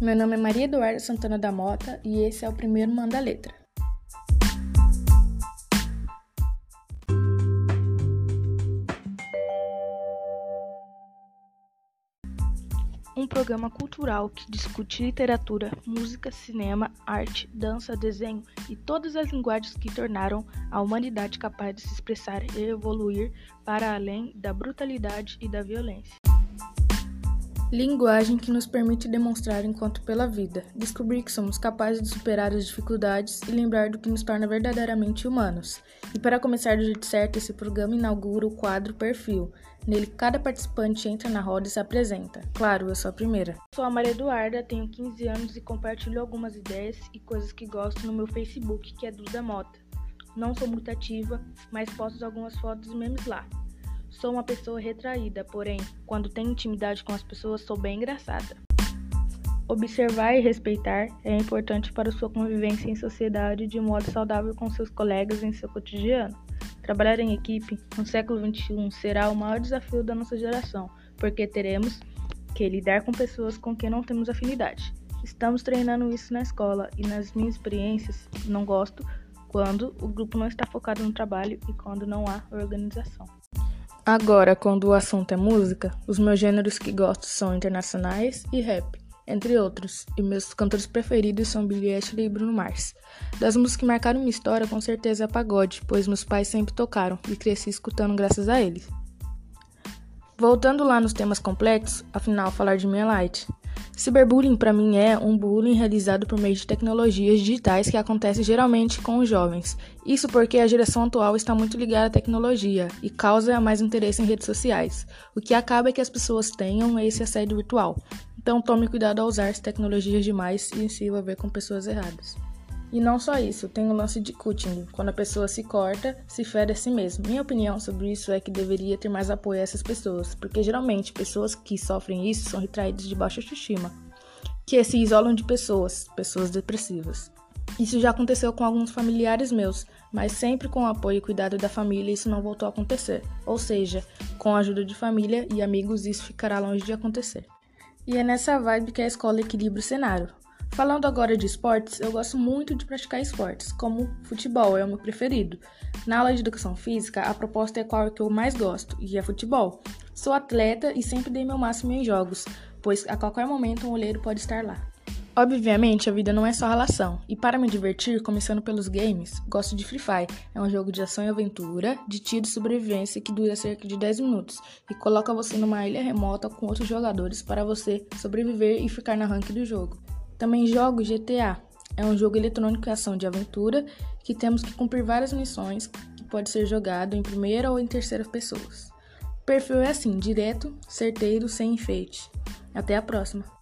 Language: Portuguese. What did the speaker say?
Meu nome é Maria Eduarda Santana da Mota e esse é o primeiro Manda Letra. Um programa cultural que discute literatura, música, cinema, arte, dança, desenho e todas as linguagens que tornaram a humanidade capaz de se expressar e evoluir para além da brutalidade e da violência. Linguagem que nos permite demonstrar enquanto pela vida, descobrir que somos capazes de superar as dificuldades e lembrar do que nos torna verdadeiramente humanos. E para começar do jeito certo, esse programa inaugura o quadro Perfil. Nele, cada participante entra na roda e se apresenta. Claro, eu sou a primeira. Sou a Maria Eduarda, tenho 15 anos e compartilho algumas ideias e coisas que gosto no meu Facebook, que é Duda Mota. Não sou muito ativa, mas posto algumas fotos e memes lá. Sou uma pessoa retraída, porém, quando tenho intimidade com as pessoas, sou bem engraçada. Observar e respeitar é importante para sua convivência em sociedade de modo saudável com seus colegas em seu cotidiano. Trabalhar em equipe no século XXI será o maior desafio da nossa geração, porque teremos que lidar com pessoas com quem não temos afinidade. Estamos treinando isso na escola e nas minhas experiências não gosto quando o grupo não está focado no trabalho e quando não há organização. Agora, quando o assunto é música, os meus gêneros que gosto são internacionais e rap, entre outros, e meus cantores preferidos são Billie Eilish e Bruno Mars. Das músicas que marcaram minha história, com certeza é pagode, pois meus pais sempre tocaram e cresci escutando graças a eles. Voltando lá nos temas complexos, afinal, falar de é light. Cyberbullying para mim é um bullying realizado por meio de tecnologias digitais que acontece geralmente com os jovens. Isso porque a geração atual está muito ligada à tecnologia e causa mais interesse em redes sociais, o que acaba é que as pessoas tenham esse assédio virtual. Então tome cuidado ao usar as tecnologias demais e se envolver com pessoas erradas. E não só isso, tem o lance de cutting, quando a pessoa se corta, se fere a si mesma. Minha opinião sobre isso é que deveria ter mais apoio a essas pessoas, porque geralmente pessoas que sofrem isso são retraídas de baixa autoestima, que se isolam de pessoas, pessoas depressivas. Isso já aconteceu com alguns familiares meus, mas sempre com o apoio e cuidado da família isso não voltou a acontecer. Ou seja, com a ajuda de família e amigos isso ficará longe de acontecer. E é nessa vibe que a escola equilibra o cenário. Falando agora de esportes, eu gosto muito de praticar esportes, como futebol é o meu preferido. Na aula de educação física, a proposta é qual que eu mais gosto, e é futebol. Sou atleta e sempre dei meu máximo em jogos, pois a qualquer momento um olheiro pode estar lá. Obviamente, a vida não é só relação, e para me divertir, começando pelos games, gosto de Free Fire. É um jogo de ação e aventura, de tiro e sobrevivência que dura cerca de 10 minutos e coloca você numa ilha remota com outros jogadores para você sobreviver e ficar na rank do jogo. Também jogo GTA. É um jogo eletrônico e ação de aventura que temos que cumprir várias missões que pode ser jogado em primeira ou em terceira pessoas. O perfil é assim, direto, certeiro, sem enfeite. Até a próxima!